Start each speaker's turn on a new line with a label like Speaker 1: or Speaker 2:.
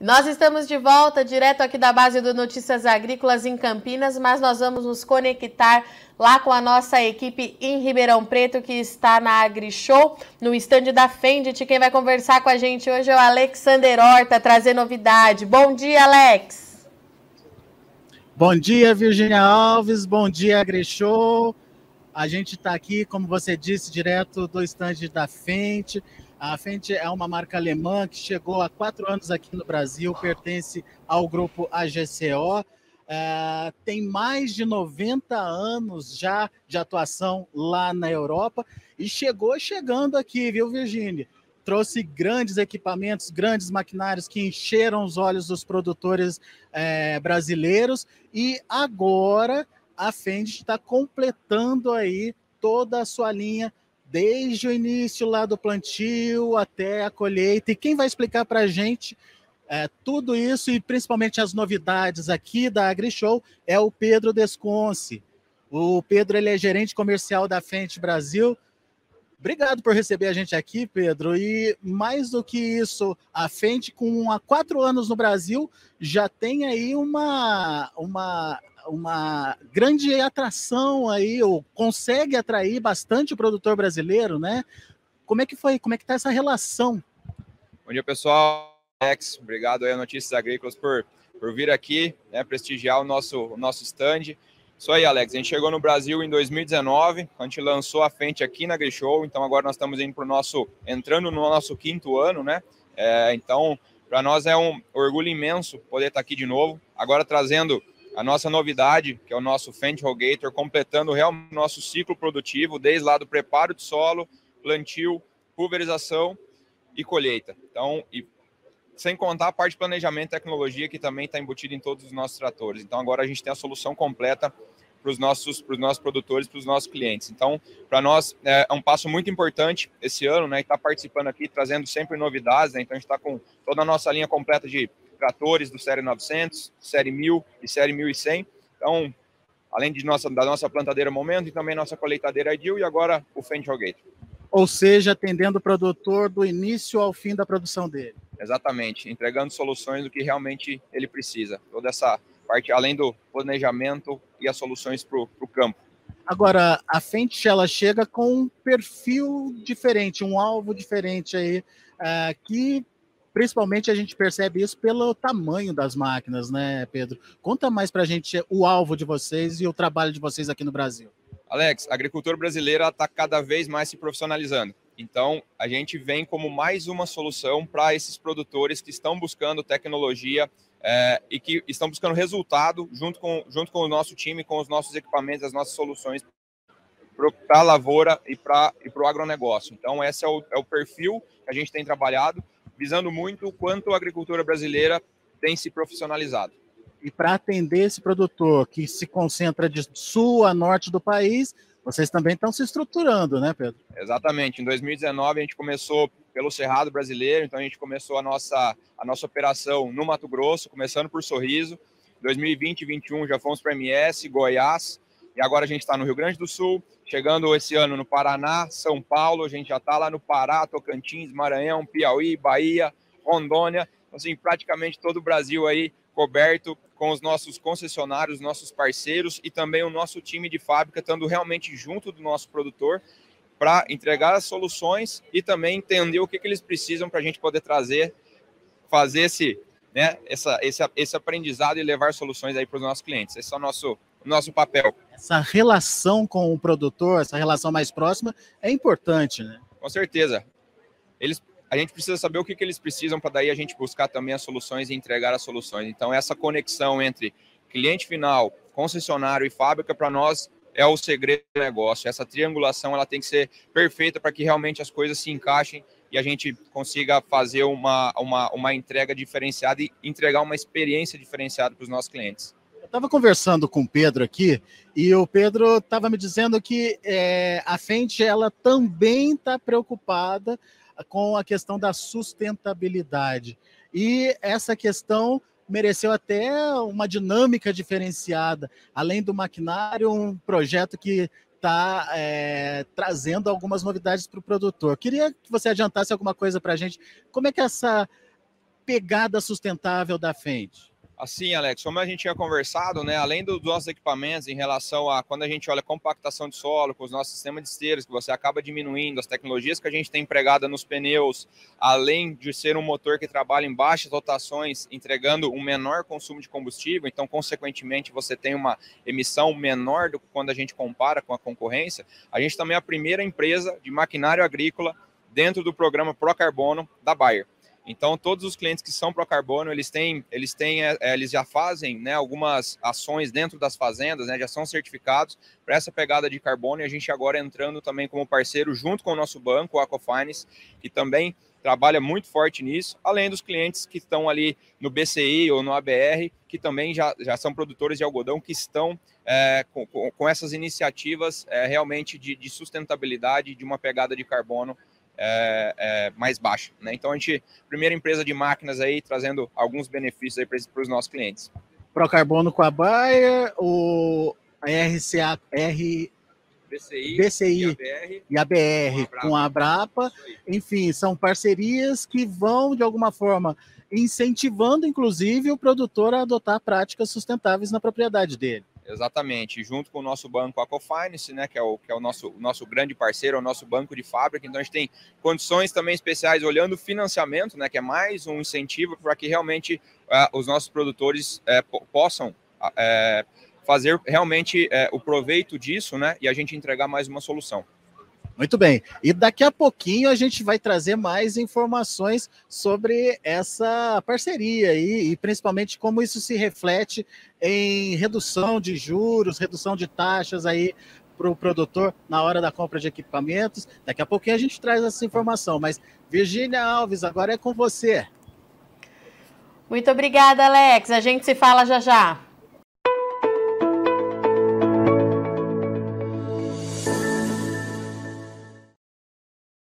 Speaker 1: Nós estamos de volta direto aqui da base do Notícias Agrícolas em Campinas, mas nós vamos nos conectar lá com a nossa equipe em Ribeirão Preto, que está na AgriShow, no estande da Fendt. Quem vai conversar com a gente hoje é o Alexander Horta, trazer novidade. Bom dia, Alex!
Speaker 2: Bom dia, Virginia Alves. Bom dia, AgriShow. A gente está aqui, como você disse, direto do estande da Fendt a Fendt é uma marca alemã que chegou há quatro anos aqui no Brasil, pertence ao grupo AGCO. É, tem mais de 90 anos já de atuação lá na Europa e chegou chegando aqui, viu, Virginia? Trouxe grandes equipamentos, grandes maquinários que encheram os olhos dos produtores é, brasileiros e agora a Fendt está completando aí toda a sua linha desde o início lá do plantio até a colheita. E quem vai explicar para a gente é, tudo isso e principalmente as novidades aqui da AgriShow é o Pedro Desconce. O Pedro ele é gerente comercial da Fendt Brasil. Obrigado por receber a gente aqui, Pedro. E mais do que isso, a Fendt, com há quatro anos no Brasil, já tem aí uma, uma uma grande atração aí, ou consegue atrair bastante o produtor brasileiro, né? Como é que foi? Como é que está essa relação?
Speaker 3: Bom dia, pessoal. Alex, obrigado aí a Notícias Agrícolas por, por vir aqui, né, prestigiar o nosso, o nosso stand. Isso aí, Alex. A gente chegou no Brasil em 2019, a gente lançou a frente aqui na Grishow, então agora nós estamos indo para o nosso, entrando no nosso quinto ano, né? É, então, para nós é um orgulho imenso poder estar aqui de novo, agora trazendo a nossa novidade, que é o nosso Fendt Rogator, completando realmente o nosso ciclo produtivo, desde lá do preparo de solo, plantio, pulverização e colheita. Então, e sem contar a parte de planejamento e tecnologia, que também está embutida em todos os nossos tratores. Então, agora a gente tem a solução completa para os nossos, os nossos produtores, para os nossos clientes. Então, para nós é, é um passo muito importante esse ano, né? Estar tá participando aqui, trazendo sempre novidades, né? Então, a gente está com toda a nossa linha completa de tratores do Série 900, Série 1000 e Série 1100. Então, além de nossa, da nossa plantadeira Momento e também nossa colheitadeira Ideal e agora o Fendt Rogator.
Speaker 2: Ou seja, atendendo o produtor do início ao fim da produção dele.
Speaker 3: Exatamente, entregando soluções do que realmente ele precisa. Toda essa parte, além do planejamento e as soluções para o campo.
Speaker 2: Agora, a Fendt, ela chega com um perfil diferente, um alvo diferente aí, uh, que principalmente a gente percebe isso pelo tamanho das máquinas, né, Pedro? Conta mais para a gente o alvo de vocês e o trabalho de vocês aqui no Brasil.
Speaker 3: Alex, a agricultura brasileira está cada vez mais se profissionalizando. Então, a gente vem como mais uma solução para esses produtores que estão buscando tecnologia é, e que estão buscando resultado junto com, junto com o nosso time, com os nossos equipamentos, as nossas soluções para a lavoura e para e o agronegócio. Então, esse é o, é o perfil que a gente tem trabalhado visando muito o quanto a agricultura brasileira tem se profissionalizado.
Speaker 2: E para atender esse produtor que se concentra de sul a norte do país, vocês também estão se estruturando, né, Pedro?
Speaker 3: Exatamente. Em 2019 a gente começou pelo Cerrado Brasileiro, então a gente começou a nossa, a nossa operação no Mato Grosso, começando por Sorriso. 2020 e 2021 já fomos para MS, Goiás, e agora a gente está no Rio Grande do Sul, chegando esse ano no Paraná, São Paulo, a gente já está lá no Pará, Tocantins, Maranhão, Piauí, Bahia, Rondônia, então, assim, praticamente todo o Brasil aí coberto com os nossos concessionários, nossos parceiros e também o nosso time de fábrica estando realmente junto do nosso produtor para entregar as soluções e também entender o que, que eles precisam para a gente poder trazer, fazer esse, né, essa, esse, esse aprendizado e levar soluções aí para os nossos clientes. Esse é o nosso nosso papel.
Speaker 2: Essa relação com o produtor, essa relação mais próxima, é importante, né?
Speaker 3: Com certeza. Eles, a gente precisa saber o que, que eles precisam para daí a gente buscar também as soluções e entregar as soluções. Então, essa conexão entre cliente final, concessionário e fábrica, para nós, é o segredo do negócio. Essa triangulação ela tem que ser perfeita para que realmente as coisas se encaixem e a gente consiga fazer uma, uma, uma entrega diferenciada e entregar uma experiência diferenciada para os nossos clientes
Speaker 2: estava conversando com o Pedro aqui e o Pedro estava me dizendo que é, a Fendt ela também está preocupada com a questão da sustentabilidade e essa questão mereceu até uma dinâmica diferenciada, além do maquinário, um projeto que está é, trazendo algumas novidades para o produtor. Queria que você adiantasse alguma coisa para a gente. Como é que essa pegada sustentável da Fendt?
Speaker 3: Assim, Alex, como a gente tinha conversado, né, além dos nossos equipamentos em relação a quando a gente olha compactação de solo, com os nossos sistemas de esteiras, que você acaba diminuindo, as tecnologias que a gente tem empregada nos pneus, além de ser um motor que trabalha em baixas rotações, entregando um menor consumo de combustível, então, consequentemente, você tem uma emissão menor do que quando a gente compara com a concorrência, a gente também é a primeira empresa de maquinário agrícola dentro do programa Pro Carbono da Bayer. Então, todos os clientes que são pro carbono, eles têm, eles têm, é, é, eles já fazem, né, algumas ações dentro das fazendas, né, já são certificados para essa pegada de carbono. E a gente agora entrando também como parceiro junto com o nosso banco, o Aquafines, que também trabalha muito forte nisso, além dos clientes que estão ali no BCI ou no ABR, que também já, já são produtores de algodão, que estão é, com, com, essas iniciativas é, realmente de, de sustentabilidade, de uma pegada de carbono é, é, mais baixa. Né? Então a gente, primeira empresa de máquinas aí, trazendo alguns benefícios aí para os nossos clientes.
Speaker 2: Procarbono com a Bayer, o a RCA, R, BCI, BCI e a BR, e a BR com, a Brapa. Enfim, são parcerias que vão, de alguma forma, incentivando, inclusive, o produtor a adotar práticas sustentáveis na propriedade dele.
Speaker 3: Exatamente, junto com o nosso banco Acofinance, né, que é o, que é o nosso, nosso grande parceiro, é o nosso banco de fábrica, então a gente tem condições também especiais olhando o financiamento, né, que é mais um incentivo para que realmente uh, os nossos produtores uh, possam uh, fazer realmente o proveito disso, né, e a gente entregar mais uma solução.
Speaker 2: Muito bem. E daqui a pouquinho a gente vai trazer mais informações sobre essa parceria e, e principalmente como isso se reflete em redução de juros, redução de taxas aí para o produtor na hora da compra de equipamentos. Daqui a pouquinho a gente traz essa informação. Mas, Virgínia Alves, agora é com você.
Speaker 1: Muito obrigada, Alex. A gente se fala já já.